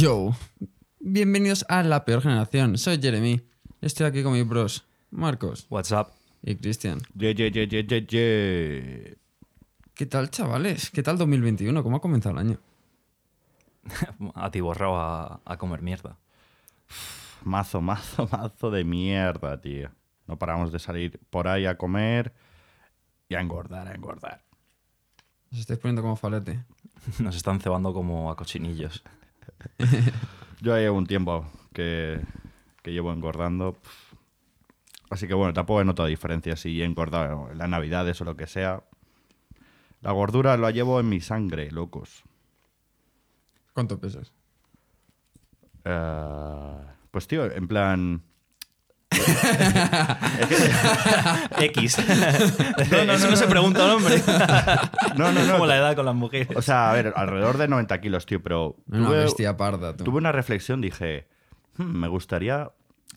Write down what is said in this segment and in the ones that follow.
Yo, bienvenidos a la peor generación. Soy Jeremy. Estoy aquí con mis bros, Marcos What's up? y Cristian. Ye, ye, ye, ye, ye, ye. ¿Qué tal, chavales? ¿Qué tal 2021? ¿Cómo ha comenzado el año? Atiborrado a, a comer mierda. Mazo, mazo, mazo de mierda, tío. No paramos de salir por ahí a comer y a engordar, a engordar. Os estáis poniendo como falete. Nos están cebando como a cochinillos. Yo llevo un tiempo que, que llevo engordando. Así que bueno, tampoco he notado diferencia si he engordado en las navidades o lo que sea. La gordura la llevo en mi sangre, locos. ¿Cuánto pesas? Eh, pues tío, en plan... X. Eso no se pregunta un hombre. No, no, Es no. como la edad con las mujeres. O sea, a ver, alrededor de 90 kilos, tío, pero... Una tuve- bestia parda, tú. Tuve una reflexión, dije, "Hmm, me gustaría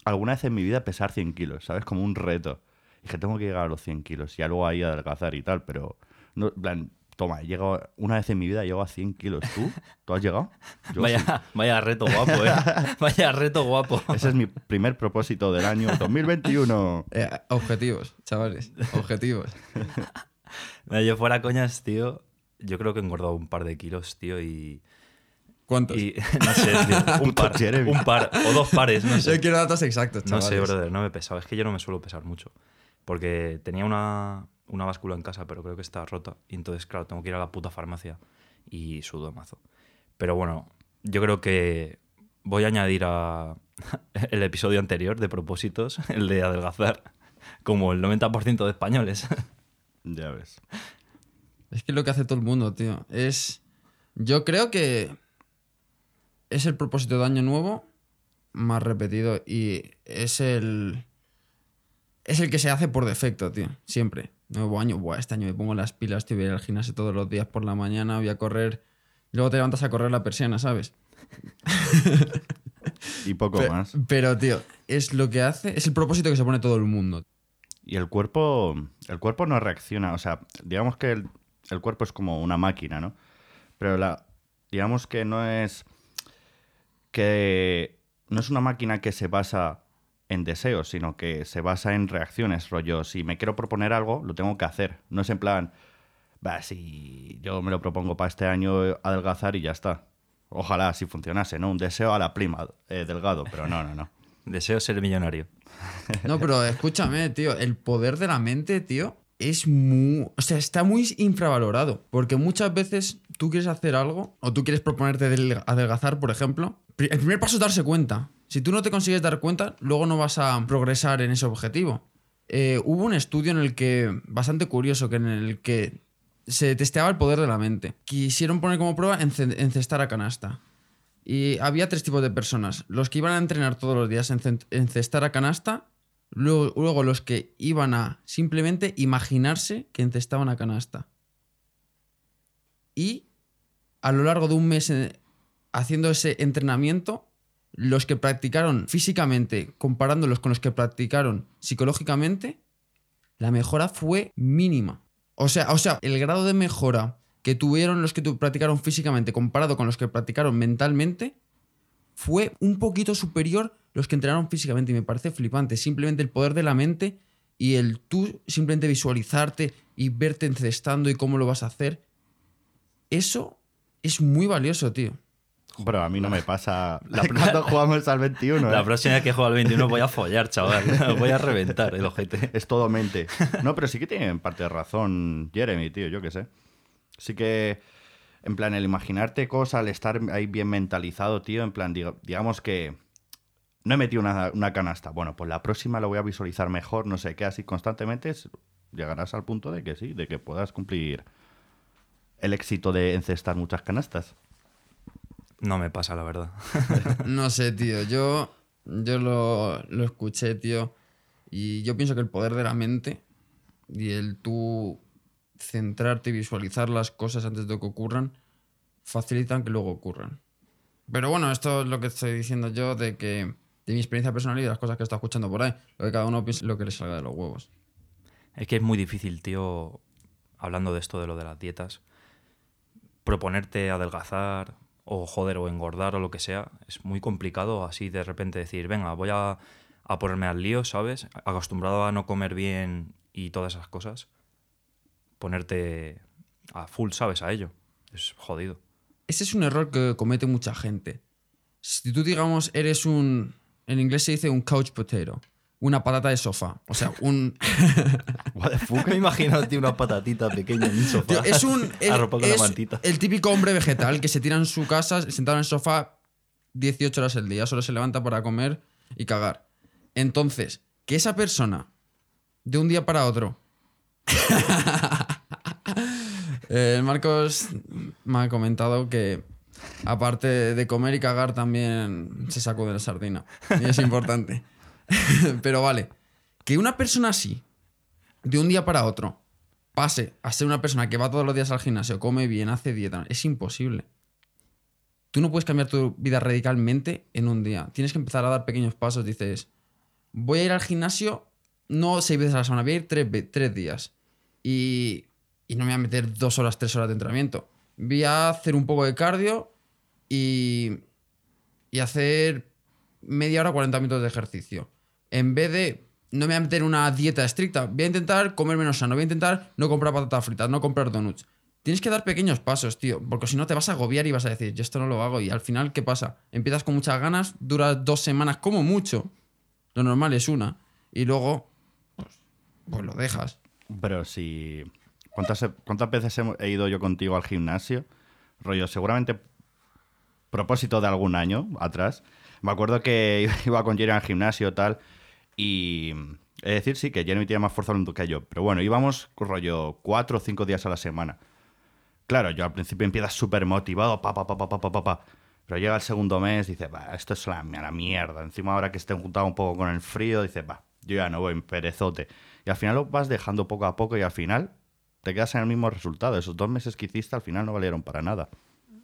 alguna vez en mi vida pesar 100 kilos, ¿sabes? Como un reto. Dije, tengo que llegar a los 100 kilos y ya luego ahí adelgazar y tal, pero, no, en plan, toma, he llegado, una vez en mi vida llego a 100 kilos. ¿Tú? ¿Tú has llegado? Yo sí. Vaya, reto guapo, eh. Vaya reto guapo. Ese es mi primer propósito del año 2021. Eh, objetivos, chavales. Objetivos. No, Yo fuera coñas, tío. Yo creo que he engordado un par de kilos, tío, y. ¿Cuántos? y no sé, tío. Un par. Jeremy. Un par. O dos pares, no Yo sé. quiero datos exactos, No chavales. sé, brother, no me he pesado. Es que yo no me suelo pesar mucho. Porque tenía una, una báscula en casa, pero creo que está rota. Y entonces, claro, tengo que ir a la puta farmacia y sudo mazo. Pero bueno, yo creo que voy a añadir a el episodio anterior de propósitos, el de adelgazar, como el 90% de españoles. Ya ves. Es que lo que hace todo el mundo, tío. Es. Yo creo que. Es el propósito de año nuevo más repetido. Y es el. Es el que se hace por defecto, tío. Siempre. Nuevo año. Buah, este año me pongo las pilas, tío. Voy a ir al gimnasio todos los días por la mañana. Voy a correr. Luego te levantas a correr la persiana, ¿sabes? Y poco más. Pero, tío, es lo que hace. Es el propósito que se pone todo el mundo. Y el cuerpo, el cuerpo no reacciona, o sea, digamos que el, el cuerpo es como una máquina, ¿no? Pero la, digamos que no es que no es una máquina que se basa en deseos, sino que se basa en reacciones, rollo, si me quiero proponer algo, lo tengo que hacer. No es en plan, va, si yo me lo propongo para este año adelgazar y ya está. Ojalá si funcionase, ¿no? Un deseo a la prima, eh, delgado, pero no, no, no. Deseo ser millonario. No, pero escúchame, tío. El poder de la mente, tío, es muy. O sea, está muy infravalorado. Porque muchas veces tú quieres hacer algo o tú quieres proponerte del- adelgazar, por ejemplo. El primer paso es darse cuenta. Si tú no te consigues dar cuenta, luego no vas a progresar en ese objetivo. Eh, hubo un estudio en el que, bastante curioso, que en el que se testeaba el poder de la mente. Quisieron poner como prueba ence- encestar a canasta. Y había tres tipos de personas. Los que iban a entrenar todos los días en cen- en cestar a canasta. Luego, luego los que iban a simplemente imaginarse que encestaban a canasta. Y a lo largo de un mes eh, haciendo ese entrenamiento, los que practicaron físicamente, comparándolos con los que practicaron psicológicamente, la mejora fue mínima. O sea, o sea, el grado de mejora que tuvieron los que practicaron físicamente comparado con los que practicaron mentalmente fue un poquito superior los que entrenaron físicamente y me parece flipante. Simplemente el poder de la mente y el tú simplemente visualizarte y verte encestando y cómo lo vas a hacer. Eso es muy valioso, tío. Pero a mí no me pasa cuando jugamos al 21. La ¿eh? próxima vez que juego al 21 voy a follar, chaval. Voy a reventar el ojete. Es todo mente. No, pero sí que tiene en parte razón Jeremy, tío, yo qué sé. Sí que, en plan, el imaginarte cosas, el estar ahí bien mentalizado, tío, en plan, diga- digamos que no he metido una, una canasta. Bueno, pues la próxima lo voy a visualizar mejor, no sé qué, así constantemente llegarás al punto de que sí, de que puedas cumplir el éxito de encestar muchas canastas. No me pasa, la verdad. No sé, tío. Yo, yo lo, lo escuché, tío. Y yo pienso que el poder de la mente y el tú centrarte y visualizar las cosas antes de que ocurran facilitan que luego ocurran. Pero bueno, esto es lo que estoy diciendo yo de que de mi experiencia personal y de las cosas que estado escuchando por ahí. Lo que cada uno piensa lo que le salga de los huevos. Es que es muy difícil, tío, hablando de esto de lo de las dietas, proponerte adelgazar o joder, o engordar o lo que sea, es muy complicado así de repente decir, venga, voy a, a ponerme al lío, ¿sabes? Acostumbrado a no comer bien y todas esas cosas, ponerte a full, ¿sabes? A ello. Es jodido. Ese es un error que comete mucha gente. Si tú, digamos, eres un. En inglés se dice un couch potato. Una patata de sofá. O sea, un. What the fuck? Me imagino, tío, una patatita pequeña en un sofá. Tío, es un. es- es mantita. el típico hombre vegetal que se tira en su casa, sentado en el sofá 18 horas al día. Solo se levanta para comer y cagar. Entonces, que esa persona, de un día para otro. Eh, Marcos me ha comentado que, aparte de comer y cagar, también se sacó de la sardina. Y es importante. Pero vale, que una persona así, de un día para otro, pase a ser una persona que va todos los días al gimnasio, come bien, hace dieta, es imposible. Tú no puedes cambiar tu vida radicalmente en un día. Tienes que empezar a dar pequeños pasos. Dices, voy a ir al gimnasio no seis veces a la semana, voy a ir tres, días. Y, y no me voy a meter dos horas, tres horas de entrenamiento. Voy a hacer un poco de cardio y, y hacer media hora, 40 minutos de ejercicio. En vez de no me voy a meter una dieta estricta, voy a intentar comer menos sano, voy a intentar no comprar patatas fritas, no comprar donuts. Tienes que dar pequeños pasos, tío, porque si no te vas a agobiar y vas a decir, yo esto no lo hago. Y al final, ¿qué pasa? Empiezas con muchas ganas, duras dos semanas como mucho. Lo normal es una. Y luego, pues, pues lo dejas. Pero si. ¿Cuántas, ¿Cuántas veces he- ido yo contigo al gimnasio? Rollo, seguramente propósito de algún año atrás. Me acuerdo que iba con Jeremy al gimnasio tal, y es de decir, sí, que Jeremy tiene más fuerza que yo, pero bueno, íbamos rollo cuatro o cinco días a la semana. Claro, yo al principio empiezas súper motivado, pa, pa, pa, pa, pa, pa, pa, pero llega el segundo mes, dices, va, esto es la, la mierda. Encima ahora que estén juntado un poco con el frío, dices, va, yo ya no voy, perezote. Y al final lo vas dejando poco a poco y al final te quedas en el mismo resultado. Esos dos meses que hiciste al final no valieron para nada.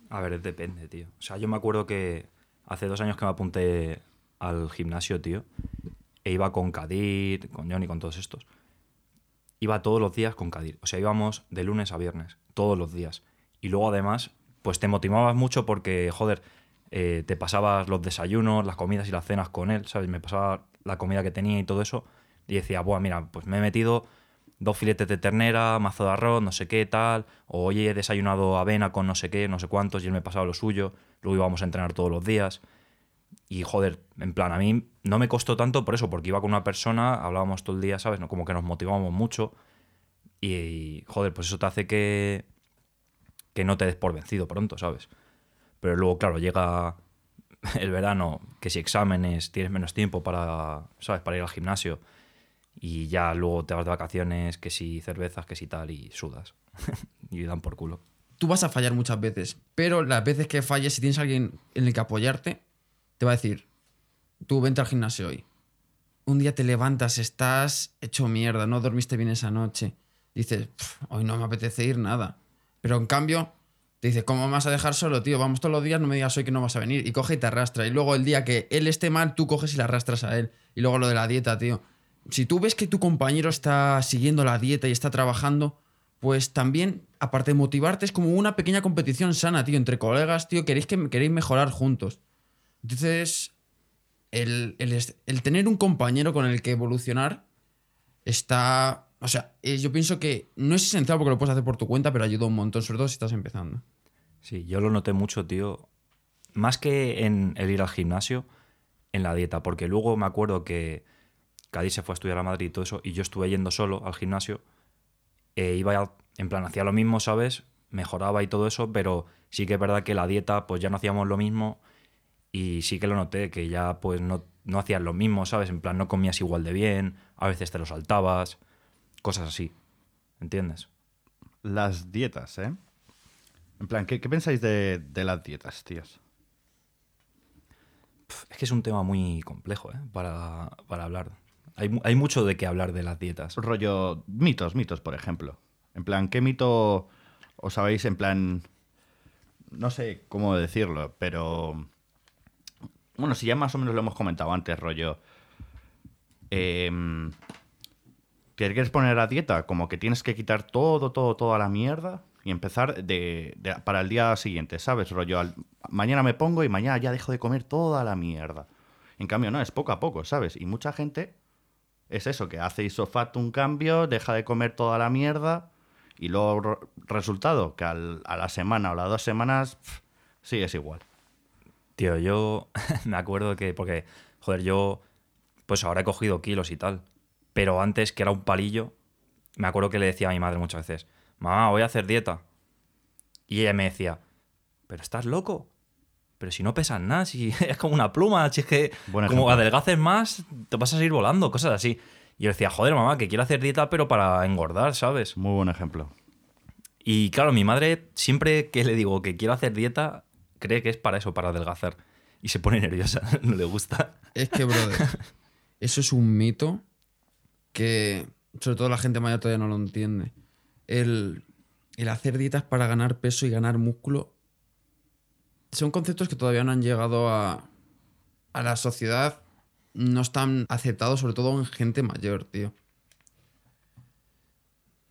A ver, depende, tío. O sea, yo me acuerdo que hace dos años que me apunté al gimnasio, tío, e iba con Kadir, con Johnny, con todos estos. Iba todos los días con Kadir. O sea, íbamos de lunes a viernes, todos los días. Y luego, además, pues te motivabas mucho porque, joder, eh, te pasabas los desayunos, las comidas y las cenas con él, ¿sabes? Me pasaba la comida que tenía y todo eso. Y decía, buah, mira, pues me he metido dos filetes de ternera, mazo de arroz, no sé qué, tal. O hoy he desayunado avena con no sé qué, no sé cuántos, y él me pasaba lo suyo. Luego íbamos a entrenar todos los días. Y joder, en plan, a mí no me costó tanto por eso, porque iba con una persona, hablábamos todo el día, ¿sabes? Como que nos motivábamos mucho. Y, joder, pues eso te hace que, que no te des por vencido pronto, ¿sabes? Pero luego, claro, llega el verano, que si exámenes, tienes menos tiempo para, ¿sabes? Para ir al gimnasio. Y ya luego te vas de vacaciones, que si cervezas, que si tal, y sudas. y dan por culo. Tú vas a fallar muchas veces, pero las veces que falles, si tienes alguien en el que apoyarte, te va a decir, tú vente al gimnasio hoy. Un día te levantas, estás hecho mierda, no dormiste bien esa noche. Dices, "Pf, hoy no me apetece ir nada. Pero en cambio, te dice, ¿cómo me vas a dejar solo, tío? Vamos todos los días, no me digas hoy que no vas a venir. Y coge y te arrastra. Y luego el día que él esté mal, tú coges y le arrastras a él. Y luego lo de la dieta, tío. Si tú ves que tu compañero está siguiendo la dieta y está trabajando, pues también, aparte de motivarte, es como una pequeña competición sana, tío, entre colegas, tío, queréis, que, queréis mejorar juntos. Entonces, el, el el tener un compañero con el que evolucionar está... O sea, eh, yo pienso que no es esencial porque lo puedes hacer por tu cuenta, pero ayuda un montón, sobre todo si estás empezando. Sí, yo lo noté mucho, tío. Más que en el ir al gimnasio, en la dieta. Porque luego me acuerdo que Cádiz se fue a estudiar a Madrid y todo eso, y yo estuve yendo solo al gimnasio. E iba, en plan, hacía lo mismo, ¿sabes? Mejoraba y todo eso, pero sí que es verdad que la dieta, pues ya no hacíamos lo mismo. Y sí que lo noté, que ya pues no, no hacías lo mismo, ¿sabes? En plan, no comías igual de bien, a veces te lo saltabas, cosas así. ¿Entiendes? Las dietas, ¿eh? En plan, ¿qué, qué pensáis de, de las dietas, tíos? Es que es un tema muy complejo, ¿eh? Para, para hablar. Hay, mu- hay mucho de qué hablar de las dietas. Rollo mitos, mitos, por ejemplo. En plan, ¿qué mito os sabéis? En plan, no sé cómo decirlo, pero... Bueno, si ya más o menos lo hemos comentado antes, rollo... em, ¿Te quieres poner a dieta? Como que tienes que quitar todo, todo, toda la mierda y empezar de, para el día siguiente, ¿sabes? Rollo, mañana me pongo y mañana ya dejo de comer toda la mierda. En cambio, no, es poco a poco, ¿sabes? Y mucha gente es eso, que hace isofacto un cambio, deja de comer toda la mierda y luego re- resultado, que a la semana o las dos semanas pf, sí es igual. Tío, yo me acuerdo que, porque, joder, yo, pues ahora he cogido kilos y tal, pero antes que era un palillo, me acuerdo que le decía a mi madre muchas veces, mamá, voy a hacer dieta. Y ella me decía, pero estás loco, pero si no pesas nada, si es como una pluma, si es que Buen como ejemplo. adelgaces más, te vas a seguir volando, cosas así. Y yo decía, joder, mamá, que quiero hacer dieta, pero para engordar, ¿sabes? Muy buen ejemplo. Y claro, mi madre, siempre que le digo que quiero hacer dieta, cree que es para eso, para adelgazar. Y se pone nerviosa, no le gusta. Es que, brother, eso es un mito que sobre todo la gente mayor todavía no lo entiende. El, el hacer dietas para ganar peso y ganar músculo son conceptos que todavía no han llegado a, a la sociedad, no están aceptados, sobre todo en gente mayor, tío.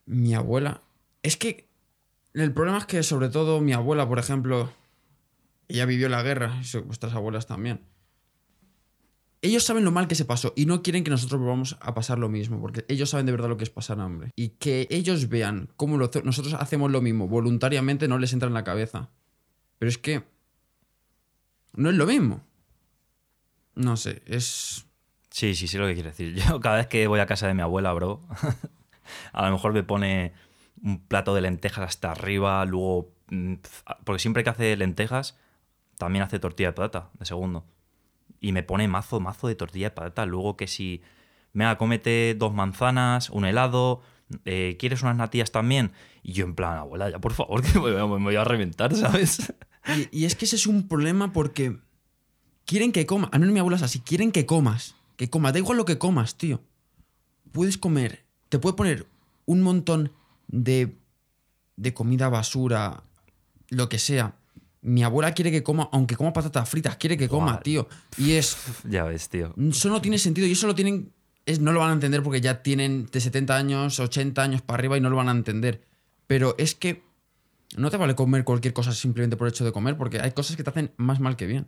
Mi abuela. Es que el problema es que, sobre todo, mi abuela, por ejemplo, ella vivió la guerra, y vuestras abuelas también ellos saben lo mal que se pasó y no quieren que nosotros volvamos a pasar lo mismo, porque ellos saben de verdad lo que es pasar hambre. Y que ellos vean cómo nosotros hacemos lo mismo voluntariamente no les entra en la cabeza. Pero es que no es lo mismo. No sé, es... Sí, sí, sí lo que quiero decir. Yo cada vez que voy a casa de mi abuela, bro, a lo mejor me pone un plato de lentejas hasta arriba, luego... mm, Porque siempre que hace lentejas, también hace tortilla de patata, de segundo. Y me pone mazo, mazo de tortilla de patata. Luego que si... Venga, cómete dos manzanas, un helado, eh, ¿quieres unas natillas también? Y yo en plan, abuela, ya por favor, que me voy a reventar, ¿sabes? Y, y es que ese es un problema porque quieren que comas. Al menos mi abuela es así, quieren que comas. Que comas, da igual lo que comas, tío. Puedes comer, te puede poner un montón de, de comida basura, lo que sea. Mi abuela quiere que coma, aunque coma patatas fritas, quiere que coma, tío. Y es. ya ves, tío. Eso no tiene sentido y eso lo tienen. Es, no lo van a entender porque ya tienen de 70 años, 80 años para arriba y no lo van a entender. Pero es que no te vale comer cualquier cosa simplemente por el hecho de comer porque hay cosas que te hacen más mal que bien.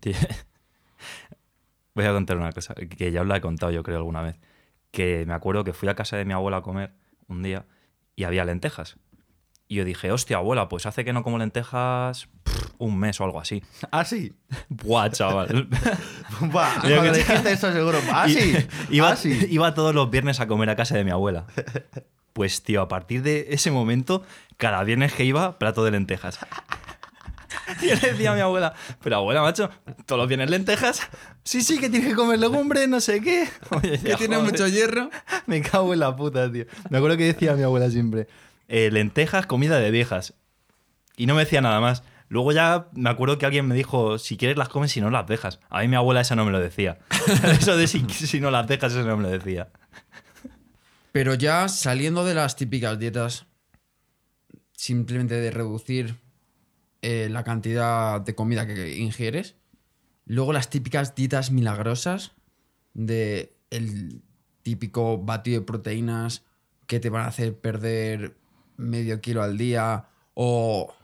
Tío, Voy a contar una cosa que ya os la he contado yo creo alguna vez. Que me acuerdo que fui a casa de mi abuela a comer un día y había lentejas. Y yo dije, hostia, abuela, pues hace que no como lentejas pff, un mes o algo así. Ah, sí. Buah, chaval. Buah, cuando que- dijiste eso seguro. Ah, Y- sí. iba, Ah, sí. iba todos los viernes a comer a casa de mi abuela. Pues, tío, a partir de ese momento, cada viernes que iba, plato de lentejas. Yo le decía a mi abuela, pero abuela, macho, todos los viernes lentejas. Sí, sí, que tienes que comer legumbres, no sé qué. Oye, Que tiene mucho hierro. Me cago en la puta, tío. Me acuerdo que decía mi abuela siempre, eh, lentejas, comida de viejas. Y no me decía nada más. Luego ya me acuerdo que alguien me dijo, si quieres las comes, si no las dejas. A mí mi abuela esa no me lo decía. Eso de si, si no las dejas, eso no me lo decía. Pero ya saliendo de las típicas dietas, simplemente de reducir eh, la cantidad de comida que ingieres, luego las típicas dietas milagrosas de el típico batido de proteínas que te van a hacer perder medio kilo al día o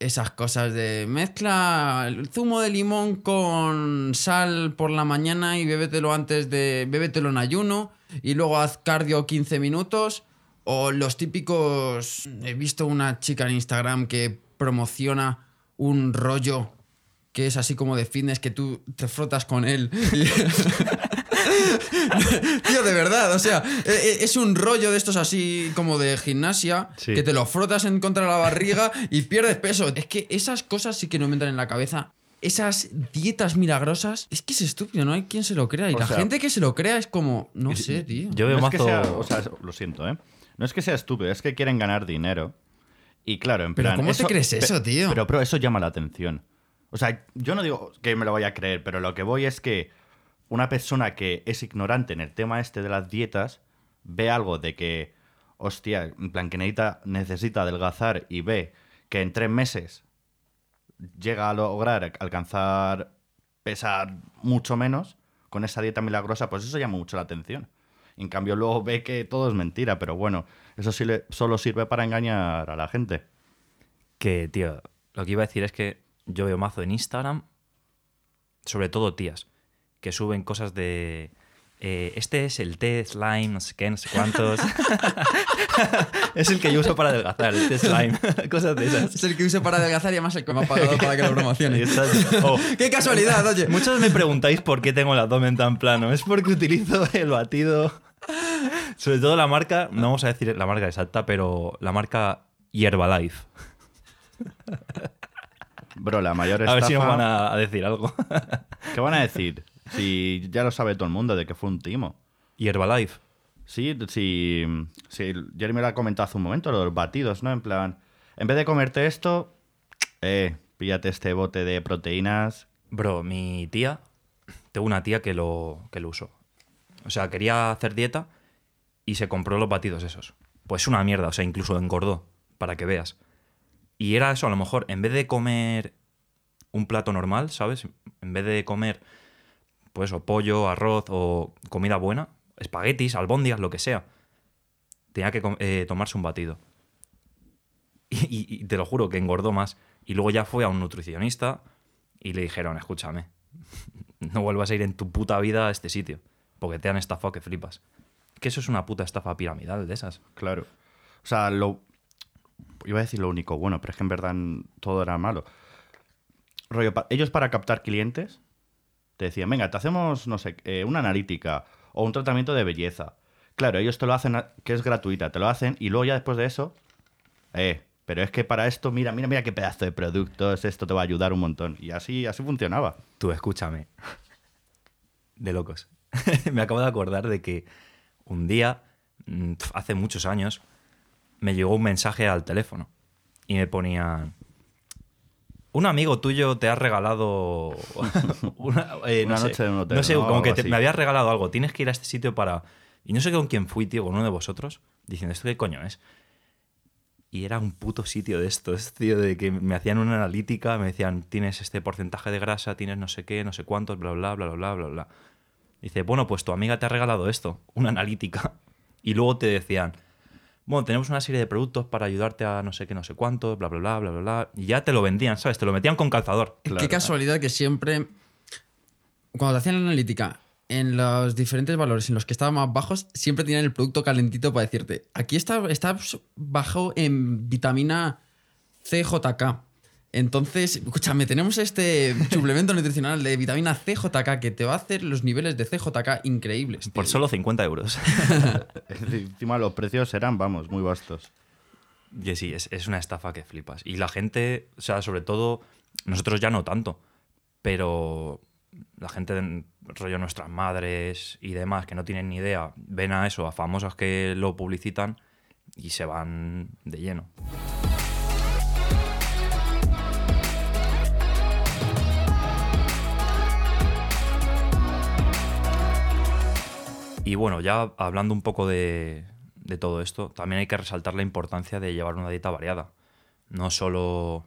esas cosas de mezcla el zumo de limón con sal por la mañana y bébetelo antes de bébetelo en ayuno y luego haz cardio 15 minutos. O los típicos he visto una chica en Instagram que promociona un rollo que es así como de fitness que tú te frotas con él. Tío, de verdad, o sea, e- e- es un rollo de estos así como de gimnasia Sí. que te lo frotas en contra de la barriga y pierdes peso. Es que esas cosas sí que no me entran en la cabeza. Esas dietas milagrosas, es que es estúpido, no hay quien se lo crea. Y O la sea- gente que se lo crea es como, no sé, tío. Yo veo no es que mazo... sea, o sea, lo siento, ¿eh? No es que sea estúpido, es que quieren ganar dinero. Y claro, en Pero plan. ¿cómo te crees eso, tío? Pero, pero eso llama la atención. O sea, yo no digo que me lo vaya a creer, pero lo que voy es que una persona que es ignorante en el tema este de las dietas ve algo de que, hostia, en plan que necesita, necesita adelgazar y ve que en tres meses llega a lograr alcanzar pesar mucho menos con esa dieta milagrosa, pues eso llama mucho la atención. En cambio, luego ve que todo es mentira, pero bueno, eso solo sirve para engañar a la gente. Que, tío, lo que iba a decir es que yo veo mazo en Instagram, sobre todo tías, que suben cosas de. eh, este es el té slime, no sé qué, no sé cuántos. es el que yo uso para adelgazar, el té slime. cosas de esas. Es el que uso para adelgazar y además el que me ha pagado para que lo promocione. Oh, ¡Qué casualidad, oye! Muchos me preguntáis por qué tengo el abdomen tan plano. Es porque utilizo el batido. Sobre todo la marca, no vamos a decir la marca exacta, pero la marca Herbalife. Bro, la mayor A estafa... ver si nos van a, a decir algo. ¿Qué van a decir? Si ya lo sabe todo el mundo de que fue un timo. Herbalife. Sí, sí, sí, Jeremy lo ha comentado hace un momento, los batidos, ¿no? En plan, en vez de comerte esto, eh, píllate este bote de proteínas. Bro, mi tía, tengo una tía que lo, que lo usó. O sea, quería hacer dieta y se compró los batidos esos. Pues una mierda, o sea, incluso engordó, para que veas. Y era eso, a lo mejor, en vez de comer un plato normal, ¿sabes? En vez de comer, pues, o pollo, arroz o comida buena, espaguetis, albóndigas, lo que sea, tenía que eh, tomarse un batido. Y te lo juro que engordó más. Y luego ya fue a un nutricionista y le dijeron, escúchame, no vuelvas a ir en tu puta vida a este sitio, porque te han estafado que flipas. Que eso es una puta estafa piramidal de esas. Claro. O sea, lo. Iba a decir lo único bueno, pero es que en verdad todo era malo. Rollo, ellos para captar clientes te decían, venga, te hacemos, no sé, eh, una analítica o un tratamiento de belleza. Claro, ellos te lo hacen, que es gratuita, te lo hacen y luego ya después de eso, eh, pero es que para esto, mira, mira, mira qué pedazo de productos, esto te va a ayudar un montón. Y así, así funcionaba. Tú, escúchame. De locos. me acabo de acordar de que un día, mm, hace muchos años, me llegó un mensaje al teléfono y me ponían... Un amigo tuyo te ha regalado una, eh, no Una sé, noche en un hotel, No sé, ¿no? como que te- me había regalado algo. Tienes que ir a este sitio para... Y no sé con quién fui, tío, con uno de vosotros, diciendo, ¿esto qué coño es? Y era un puto sitio de estos, tío, de que me hacían una analítica, me decían, tienes este porcentaje de grasa, tienes no sé qué, no sé cuántos, bla, bla, bla, bla, bla, bla. Dice, bueno, pues tu amiga te ha regalado esto, una analítica. Y luego te decían, bueno, tenemos una serie de productos para ayudarte a no sé qué, no sé cuántos, bla, bla, bla, bla, bla, bla. Y ya te lo vendían, ¿sabes? Te lo metían con calzador. Claro. Qué casualidad que siempre, cuando te hacían la analítica, en los diferentes valores en los que estaban más bajos, siempre tenían el producto calentito para decirte, aquí está, está bajo en vitamina CJK. Entonces, escúchame, tenemos este suplemento nutricional de vitamina CJK que te va a hacer los niveles de CJK increíbles. Por tío. solo 50 euros. Encima los precios eran, vamos, muy vastos. Y sí, es, es una estafa que flipas. Y la gente, o sea, sobre todo, nosotros ya no tanto, pero la gente, de- rollo nuestras madres y demás, que no tienen ni idea, ven a eso, a famosas que lo publicitan y se van de lleno. Y bueno, ya hablando un poco de, todo esto, también hay que resaltar la importancia de llevar una dieta variada. No solo,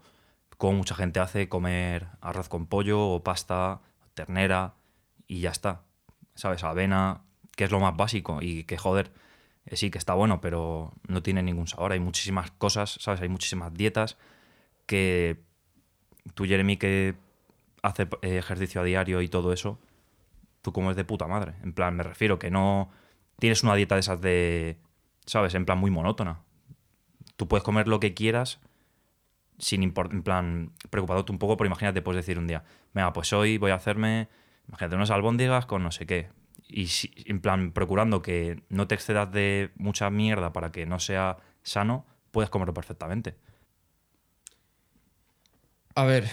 como mucha gente hace, comer arroz con pollo o pasta, ternera y ya está. ¿Sabes? Avena, que es lo más básico y que, joder, eh, sí que está bueno, pero no tiene ningún sabor. Hay muchísimas cosas, ¿sabes? Hay muchísimas dietas que tú, Jeremy, que hace eh, ejercicio a diario y todo eso, tú como es de puta madre. En plan, me refiero que no tienes una dieta de esas de, ¿sabes? En plan muy monótona. Tú puedes comer lo que quieras sin importar, en plan, preocupándote un poco, pero imagínate, puedes decir un día, venga, pues hoy voy a hacerme, imagínate, unas albóndigas con no sé qué. Y si- en plan, procurando que no te excedas de mucha mierda para que no sea sano, puedes comerlo perfectamente. A ver,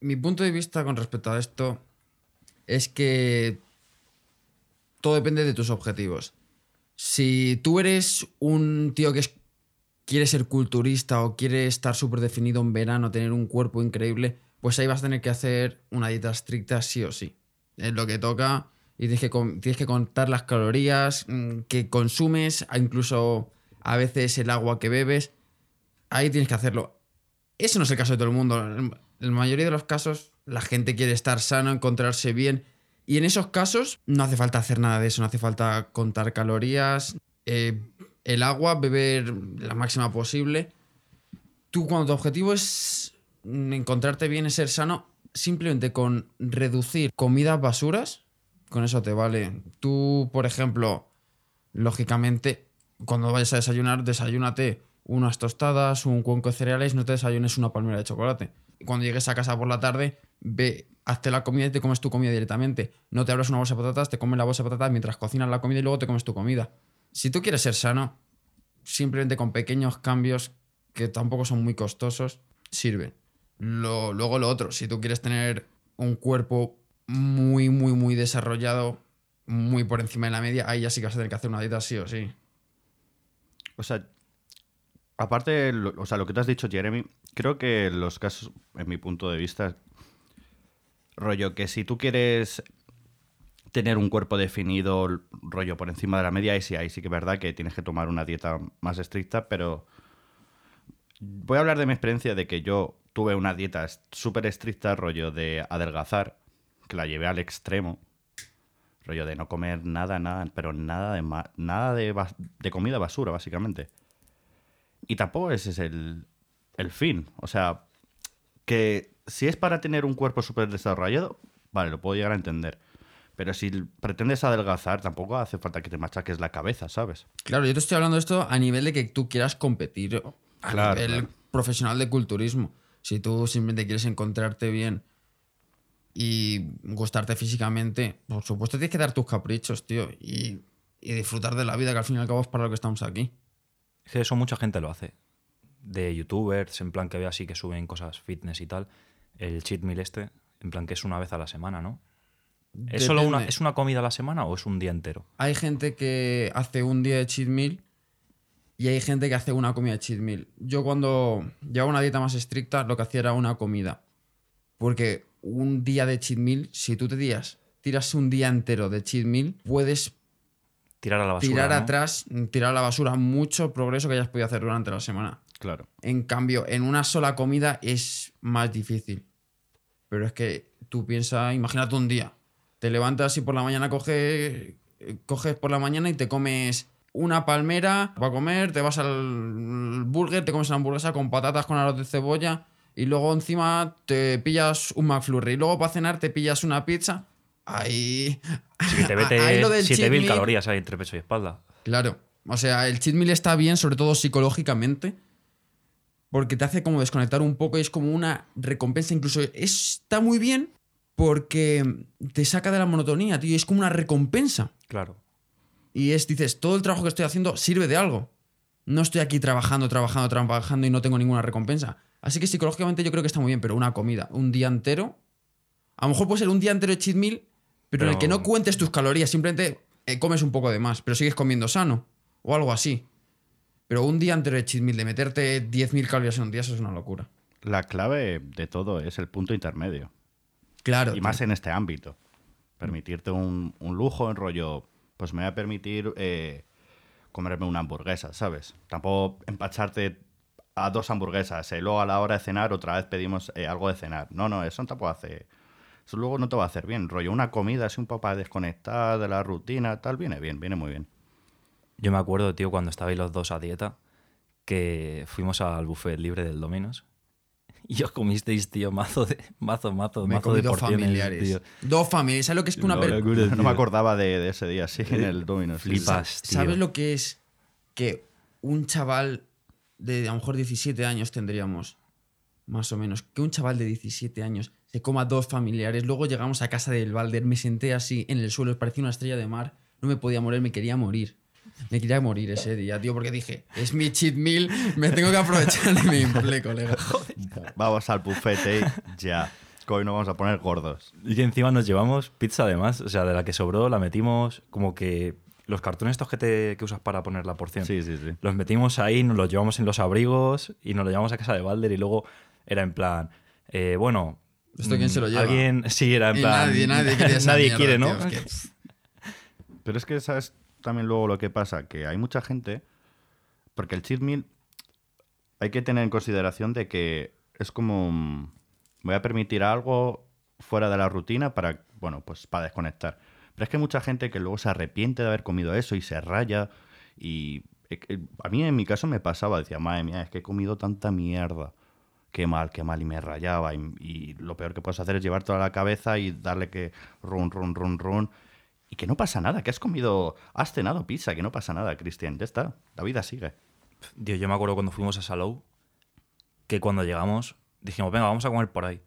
mi punto de vista con respecto a esto es que todo depende de tus objetivos. Si tú eres un tío que es- quiere ser culturista o quiere estar súper definido en verano, tener un cuerpo increíble, pues ahí vas a tener que hacer una dieta estricta sí o sí. Es lo que toca y tienes que, tienes que contar las calorías mm, que consumes, incluso a veces el agua que bebes. Ahí tienes que hacerlo. Eso no es el caso de todo el mundo. En la mayoría de los casos, la gente quiere estar sano, encontrarse bien. Y en esos casos, no hace falta hacer nada de eso. No hace falta contar calorías. eh, el agua, beber la máxima posible. Tú, cuando tu objetivo es encontrarte bien es ser sano simplemente con reducir comidas basuras, con eso te vale. Tú, por ejemplo, lógicamente, cuando vayas a desayunar, desayúnate unas tostadas, un cuenco de cereales, no te desayunes una palmera de chocolate. Cuando llegues a casa por la tarde, ve, hazte la comida y te comes tu comida directamente. No te abras una bolsa de patatas, te comes la bolsa de patatas mientras cocinas la comida y luego te comes tu comida. Si tú quieres ser sano, simplemente con pequeños cambios que tampoco son muy costosos, sirven. Lo- luego lo otro, si tú quieres tener un cuerpo muy, muy, muy desarrollado, muy por encima de la media, ahí ya sí que vas a tener que hacer una dieta sí o sí. O sea, aparte, lo, o sea, lo que te has dicho, Jeremy, creo que los casos, en mi punto de vista, rollo que si tú quieres tener un cuerpo definido, rollo por encima de la media, ahí sí, ahí sí que es verdad que tienes que tomar una dieta más estricta, pero voy a hablar de mi experiencia de que yo tuve una dieta súper estricta, rollo de adelgazar, que la llevé al extremo, rollo de no comer nada, nada, pero nada de, nada de, de comida basura, básicamente. Y tampoco ese es el, el fin. O sea, que si es para tener un cuerpo súper desarrollado, vale, lo puedo llegar a entender. Pero si pretendes adelgazar, tampoco hace falta que te machaques la cabeza, ¿sabes? Claro, yo te estoy hablando de esto a nivel de que tú quieras competir a Claro, nivel claro. profesional de culturismo. Si tú simplemente quieres encontrarte bien y gustarte físicamente, por supuesto tienes que dar tus caprichos, tío, y, y disfrutar de la vida, que al fin y al cabo es para lo que estamos aquí. Es que eso mucha gente lo hace. De youtubers, en plan que ve así que suben cosas fitness y tal. El cheat meal este, en plan que es una vez a la semana, ¿no? ¿Es solo una. ¿Es una comida a la semana o es un día entero? Hay gente que hace un día de cheat meal y hay gente que hace una comida de cheat meal. Yo cuando llevaba una dieta más estricta, lo que hacía era una comida. Porque un día de cheat meal, si tú te tiras, tiras un día entero de cheat meal, puedes Tirar a la basura. tirar ¿no? atrás, tirar a la basura mucho progreso que hayas podido hacer durante la semana. Claro. En cambio, en una sola comida es más difícil. Pero es que tú piensas, imagínate un día. Te levantas y por la mañana coges, coges por la mañana y te comes una palmera para comer, te vas al burger, te comes una hamburguesa con patatas con arroz de cebolla y luego encima te pillas un McFlurry y luego para cenar te pillas una pizza. Ahí... Te vete ahí lo del cheat 7000 meal- calorías ahí entre pecho y espalda. Claro. O sea, el cheat meal está bien, sobre todo psicológicamente, porque te hace como desconectar un poco y es como una recompensa. Incluso está muy bien porque te saca de la monotonía, tío. Es como una recompensa. Claro. Y es, dices, todo el trabajo que estoy haciendo sirve de algo. No estoy aquí trabajando, trabajando, trabajando y no tengo ninguna recompensa. Así que psicológicamente yo creo que está muy bien, pero una comida, un día entero. A lo mejor puede ser un día entero de cheat meal, pero, en el Pero- que no cuentes tus calorías, simplemente eh, comes un poco de más, pero sigues comiendo sano. O algo así. Pero un día entero de cheat meal, de meterte 10.000 calorías en un día, eso es una locura. La clave de todo es el punto intermedio. Claro. Y más en este ámbito. Permitirte un, un lujo en rollo, pues me voy a permitir eh, comerme una hamburguesa, ¿sabes? Tampoco empacharte a dos hamburguesas, y luego a la hora de cenar otra vez pedimos eh, algo de cenar. No, no, eso tampoco hace... Eso luego no te va a hacer bien. Rollo, una comida así un poco para desconectar de la rutina, tal, viene bien, viene muy bien. Yo me acuerdo, tío, cuando estabais los dos a dieta, que fuimos al buffet libre del Dominos y os comisteis, tío, mazo de mazo, mazo, Me mazo de porciones, familiares. tío. Dos familiares. ¿Sabes lo que es que una No, locura, No me acordaba de, de ese día, sí, en el Domino's. Flipas, tío. ¿Sabes lo que es que un chaval de a lo mejor 17 años tendríamos, más o menos, que un chaval de 17 años se coma dos familiares, luego llegamos a casa del Balder, me senté así en el suelo, parecía una estrella de mar, no me podía morir, me quería morir. Me quería morir ese día, tío, porque dije, es mi cheat meal, me tengo que aprovechar de mi empleo, colega. Vamos al buffet ya. Hoy nos vamos a poner gordos. Y que encima nos llevamos pizza además, o sea, de la que sobró la metimos como que los cartones estos que, te, que usas para poner la porción. Sí, sí, sí. Los metimos ahí, nos los llevamos en los abrigos y nos los llevamos a casa de Balder y luego era en plan, eh, bueno... ¿Esto quién mm, se lo lleva? Alguien, sí, era en Y plan... nadie, nadie nadie mierda, quiere, tío, ¿no? es que- Pero es que, ¿sabes? También luego lo que pasa, que hay mucha gente, porque el cheat meal hay que tener en consideración de que es como, mm, voy a permitir algo fuera de la rutina para, bueno, pues para desconectar. Pero es que hay mucha gente que luego se arrepiente de haber comido eso y se raya y eh, eh, a mí en mi caso me pasaba, decía, madre mía, es que he comido tanta mierda. qué mal, qué mal, y me rayaba. Y, y lo peor que puedes hacer es llevar toda la cabeza y darle que run, run, run, run. Y que no pasa nada, que has comido, has cenado pizza, que no pasa nada, Cristian. Ya está, la vida sigue. Dios, yo me acuerdo cuando fuimos a Salou, que cuando llegamos dijimos, venga, vamos a comer por ahí.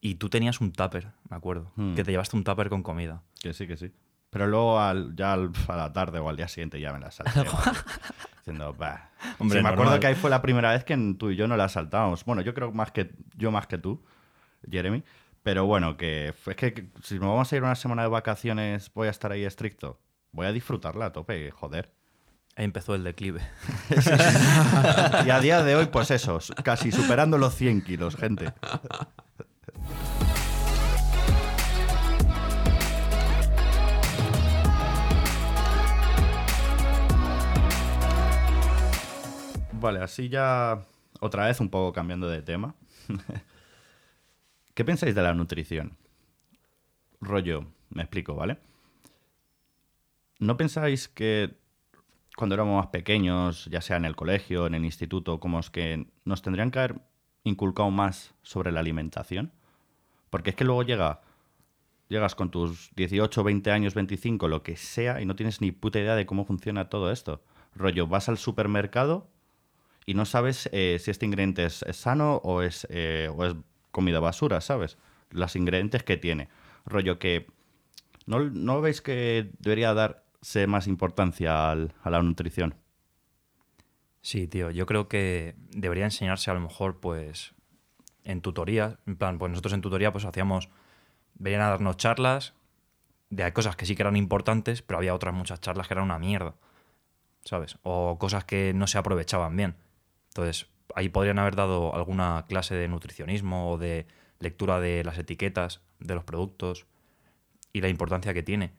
Y tú tenías un tupper, me acuerdo, Hmm. que te llevaste un tupper con comida. Que sí, que sí. Pero luego al- ya al- a la tarde o al día siguiente ya me la salté. Diciendo, bah. Hombre, Sí, me acuerdo que ahí fue la primera vez que tú y yo no la saltábamos. Bueno, yo creo más que yo más que tú, Jeremy. Pero bueno, que es que, si nos vamos a ir una semana de vacaciones, voy a estar ahí estricto. Voy a disfrutarla a tope, joder. Ahí empezó el declive. Y a día de hoy, pues eso, casi superando los 100 kilos, gente. Vale, así ya otra vez un poco cambiando de tema. ¿Qué pensáis de la nutrición? Rollo, me explico, ¿vale? ¿No pensáis que cuando éramos más pequeños, ya sea en el colegio, en el instituto, como es que nos tendrían que haber inculcado más sobre la alimentación? Porque es que luego llega, llegas con tus 18, 20 años, 25, lo que sea, y no tienes ni puta idea de cómo funciona todo esto. Rollo, vas al supermercado y no sabes eh, si este ingrediente es, sano o es, eh, o es comida basura, ¿sabes? Los ingredientes que tiene. Rollo que... ¿No, no veis que debería darse más importancia al- a la nutrición? Sí, tío, yo creo que debería enseñarse a lo mejor, pues, en tutoría. En plan, pues nosotros en tutoría pues hacíamos, venían a darnos charlas de cosas que sí que eran importantes, pero había otras muchas charlas que eran una mierda, ¿sabes? O cosas que no se aprovechaban bien. Entonces, ahí podrían haber dado alguna clase de nutricionismo o de lectura de las etiquetas de los productos y la importancia que tiene.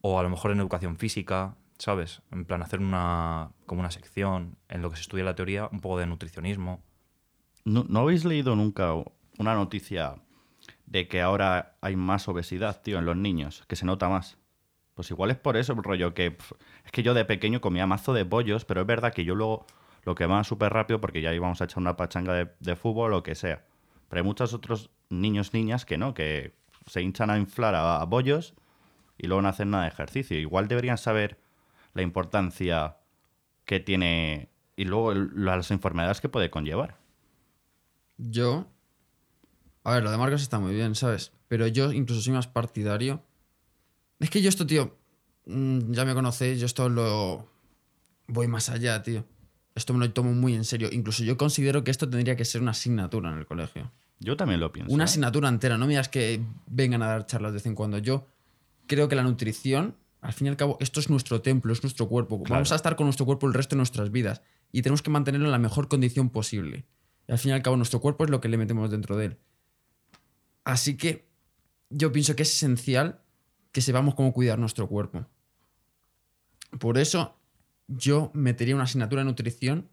O a lo mejor en educación física, ¿sabes? En plan, hacer una, como una sección en lo que se estudia la teoría, un poco de nutricionismo. ¿No, no habéis leído nunca una noticia de que ahora hay más obesidad, tío, en los niños? Que se nota más. Pues igual es por eso, rollo, que es que yo de pequeño comía mazo de pollos, pero es verdad que yo luego lo quemaba súper rápido porque ya íbamos a echar una pachanga de, fútbol o lo que sea. Pero hay muchos otros niños, niñas que no, que se hinchan a inflar a, bollos y luego no hacen nada de ejercicio. Igual deberían saber la importancia que tiene y luego las enfermedades que puede conllevar. Yo. A ver, lo de Marcos está muy bien, ¿sabes? Pero yo incluso soy más partidario. Es que yo esto, tío. mm, Ya me conocéis, yo esto lo. Voy más allá, tío. Esto me lo tomo muy en serio. Incluso yo considero que esto tendría que ser una asignatura en el colegio. Yo también lo pienso. Una ¿eh? asignatura entera. No me digas que vengan a dar charlas de vez en cuando. Yo creo que la nutrición, al fin y al cabo, esto es nuestro templo, es nuestro cuerpo. Claro. Vamos a estar con nuestro cuerpo el resto de nuestras vidas. Y tenemos que mantenerlo en la mejor condición posible. Y al fin y al cabo, nuestro cuerpo es lo que le metemos dentro de él. Así que yo pienso que es esencial que sepamos cómo cuidar nuestro cuerpo. Por eso yo metería una asignatura de nutrición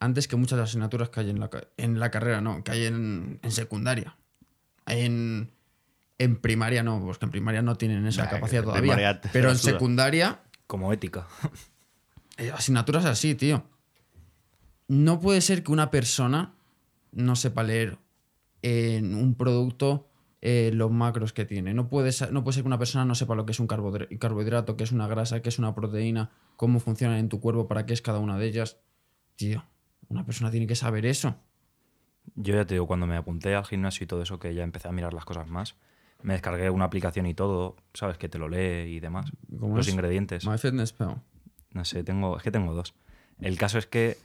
antes que muchas de las asignaturas que hay en la, en la carrera, no, que hay en, en secundaria. En, en primaria no, porque en primaria no tienen esa Nah, capacidad todavía. Pero en secundaria, Como ética. eh, asignaturas así, tío. No puede ser que una persona no sepa leer en un producto eh, los macros que tiene. No puede, sa- no puede ser que una persona no sepa lo que es un carbohidrato, qué es una grasa, qué es una proteína, cómo funcionan en tu cuerpo, para qué es cada una de ellas. Tío, una persona tiene que saber eso. Yo ya te digo, cuando me apunté al gimnasio y todo eso, que ya empecé a mirar las cosas más, me descargué una aplicación y todo, ¿sabes? Que te lo lee y demás. ¿Cómo Los es? ingredientes. MyFitnessPal. No sé, tengo, es que tengo dos. El caso es que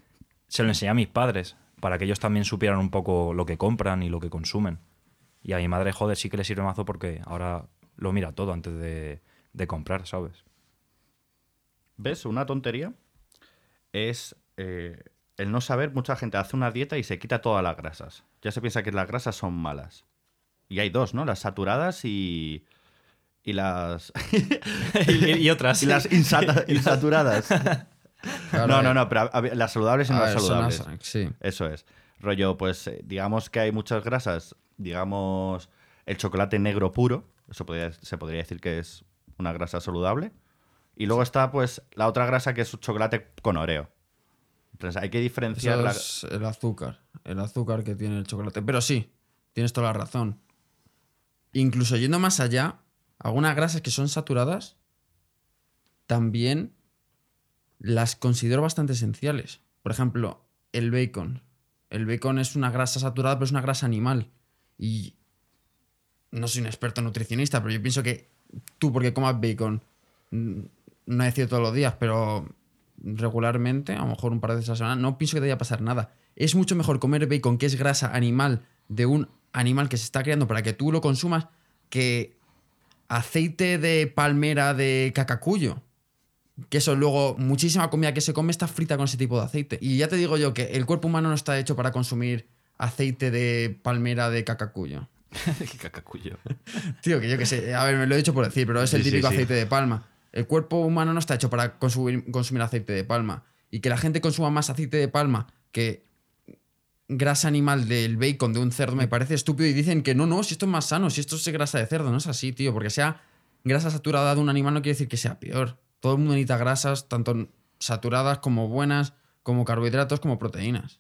se lo enseñé a mis padres para que ellos también supieran un poco lo que compran y lo que consumen. Y a mi madre, joder, sí que le sirve mazo porque ahora lo mira todo antes de, de comprar, ¿sabes? ¿Ves? Una tontería es eh, el no saber. Mucha gente hace una dieta y se quita todas las grasas. Ya se piensa que las grasas son malas. Y hay dos, ¿no? Las saturadas y. Y las. y, otras. y las insata- insaturadas. Claro, no, eh, no, no, pero a las saludables y no las saludables. sí. Eso es. Rollo, pues eh, digamos que hay muchas grasas. Digamos, el chocolate negro puro. Eso podría- se podría decir que es una grasa saludable. Y luego está, pues, la otra grasa que es chocolate con oreo. Entonces hay que diferenciar Eso la- es el azúcar. el azúcar que tiene el chocolate. Pero sí, tienes toda la razón. Incluso yendo más allá, algunas grasas que son saturadas también las considero bastante esenciales. Por ejemplo, el bacon. El bacon es una grasa saturada, pero es una grasa animal. Y no soy un experto nutricionista, pero yo pienso que tú, porque comas bacon, mm, no he decidido todos los días, pero regularmente, a lo mejor un par de veces a la semana, no pienso que te vaya a pasar nada. Es mucho mejor comer bacon, que es grasa animal, de un animal que se está creando para que tú lo consumas, que aceite de palmera de cacacuyo. Que eso luego, muchísima comida que se come está frita con ese tipo de aceite. Y ya te digo yo que el cuerpo humano no está hecho para consumir aceite de palmera de cacacuyo. Qué cacacuyo. Tío, que yo que sé, a ver, me lo he dicho por decir, pero es el Sí, típico sí. aceite de palma. El cuerpo humano no está hecho para consumir, consumir aceite de palma. Y que la gente consuma más aceite de palma que grasa animal del bacon de un cerdo me parece estúpido y dicen que no, no, si esto es más sano, si esto es grasa de cerdo, no es así, tío, porque sea grasa saturada de un animal no quiere decir que sea peor. Todo el mundo necesita grasas, tanto saturadas como buenas, como carbohidratos, como proteínas.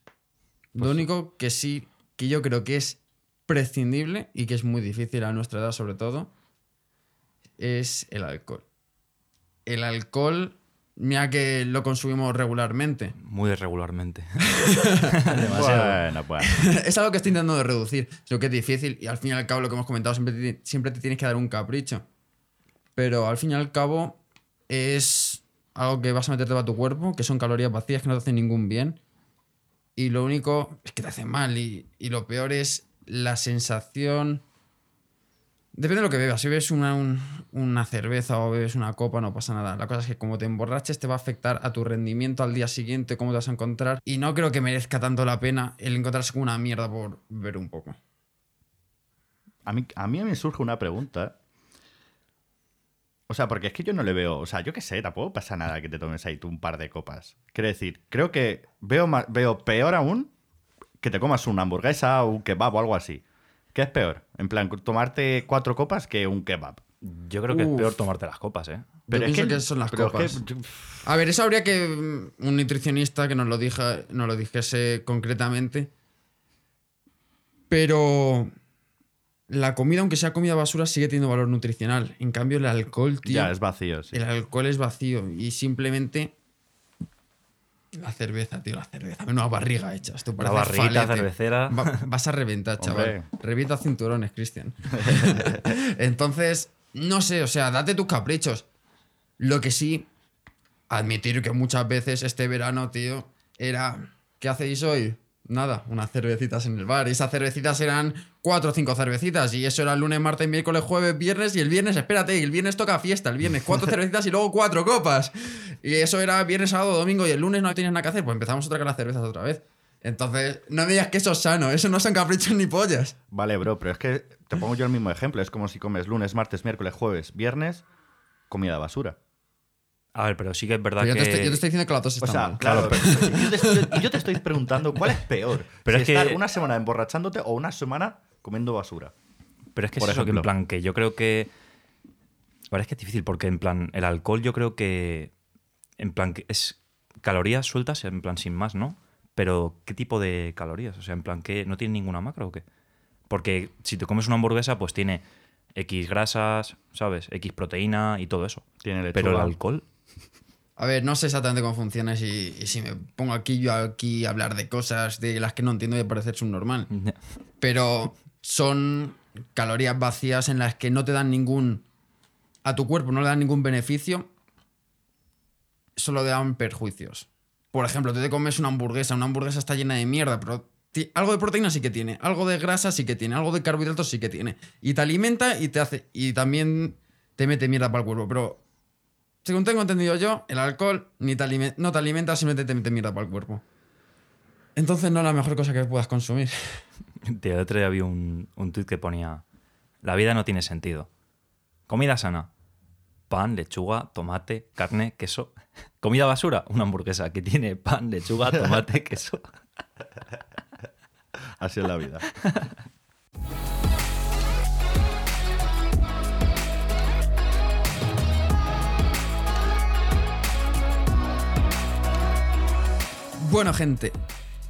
Lo único que sí, que yo creo que es prescindible y que es muy difícil a nuestra edad sobre todo, es el alcohol. El alcohol, mira que lo consumimos regularmente. Muy regularmente. Demasiado. Bueno, bueno. es algo que estoy intentando de reducir. Creo que es difícil y al fin y al cabo lo que hemos comentado siempre te, siempre te tienes que dar un capricho. Pero al fin y al cabo es algo que vas a meterte a tu cuerpo, que son calorías vacías que no te hacen ningún bien. Y lo único es que te hacen mal. Y, y lo peor es la sensación... Depende de lo que bebas. Si bebes una, un- una cerveza o bebes una copa, no pasa nada. La cosa es que como te emborraches, te va a afectar a tu rendimiento al día siguiente, cómo te vas a encontrar. Y no creo que merezca tanto la pena el encontrarse con una mierda por beber un poco. A mí, a mí me surge una pregunta. O sea, porque es que yo no le veo. O sea, yo qué sé, tampoco pasa nada que te tomes ahí tú un par de copas. Quiero decir, creo que veo, veo peor aún que te comas una hamburguesa o un kebab o algo así. ¿Qué es peor? En plan, tomarte cuatro copas que un kebab. Yo creo que Uf. es peor tomarte las copas, ¿eh? Yo pienso que son las pero es copas. que- A ver, eso habría que mm, un nutricionista que nos lo, dija, nos lo dijese concretamente. Pero la comida, aunque sea comida basura, sigue teniendo valor nutricional. En cambio, el alcohol, tío, ya, es vacío, sí. el alcohol es vacío y simplemente la cerveza, tío, la cerveza. Menuda barriga hecha. Esto La barriguita falete. cervecera. Va- vas a reventar, chaval. Revienta cinturones, Cristian. Entonces, no sé, o sea, date tus caprichos. Lo que sí, admitir que muchas veces este verano, tío, era. ¿Qué hacéis hoy? Nada, unas cervecitas en el bar. Y esas cervecitas eran cuatro o cinco cervecitas. Y eso era lunes, martes, miércoles, jueves, viernes. Y el viernes, espérate, y el viernes toca fiesta. El viernes, cuatro cervecitas y luego cuatro copas. Y eso era viernes, sábado, domingo. Y el lunes no tenías nada que hacer. Pues empezamos otra con las cervezas otra vez. Entonces, no me digas que eso es sano. Eso no son caprichos ni pollas. Vale, bro, pero es que te pongo yo el mismo ejemplo. Es como si comes lunes, martes, miércoles, jueves, viernes, comida basura. A ver, pero sí que es verdad Pero yo, que. te estoy, yo te estoy diciendo que las dos O están sea, mal. claro, pero y yo, te estoy, y yo te estoy preguntando cuál es peor. Pero si es que- estar una semana emborrachándote o una semana comiendo basura. Pero es que Por es eso que en plan que yo creo que. Ahora es que es difícil porque en plan el alcohol yo creo que. En plan que es calorías sueltas en plan sin más, ¿no? Pero ¿qué tipo de calorías? O sea, en plan que no tiene ninguna macro o qué? Porque si te comes una hamburguesa pues tiene X grasas, ¿sabes? X proteína y todo eso. Tiene lechuga. Pero el alcohol A ver, no sé exactamente cómo funciona y, y si me pongo aquí yo aquí a hablar de cosas de las que no entiendo a parecer subnormal. Pero son calorías vacías en las que no te dan ningún... A tu cuerpo no le dan ningún beneficio, solo te dan perjuicios. Por ejemplo, tú te comes una hamburguesa, una hamburguesa está llena de mierda, pero algo de proteína sí que tiene, algo de grasa sí que tiene, algo de carbohidratos sí que tiene. Y te alimenta y te hace... Y también te mete mierda para el cuerpo, pero según tengo entendido yo, el alcohol ni te alime- no te alimenta, simplemente te mete mierda para el cuerpo. Entonces no es la mejor cosa que puedas consumir. Tío, el otro día vi un, un tuit que ponía: La vida no tiene sentido. Comida sana: pan, lechuga, tomate, carne, queso. Comida basura: una hamburguesa que tiene pan, lechuga, tomate, queso. Así es la vida. Bueno, gente,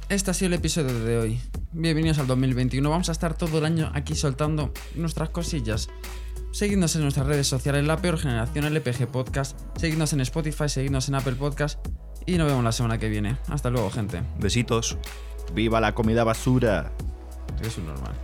este ha sido el episodio de hoy. bienvenidos al 2021. Vamos a estar todo el año aquí soltando nuestras cosillas. Seguidnos en nuestras redes sociales, la peor generación LPG Podcast. Seguidnos en Spotify, seguidnos en Apple Podcast. Y nos vemos la semana que viene. Hasta luego, gente. Besitos. ¡Viva la comida basura! Es un normal.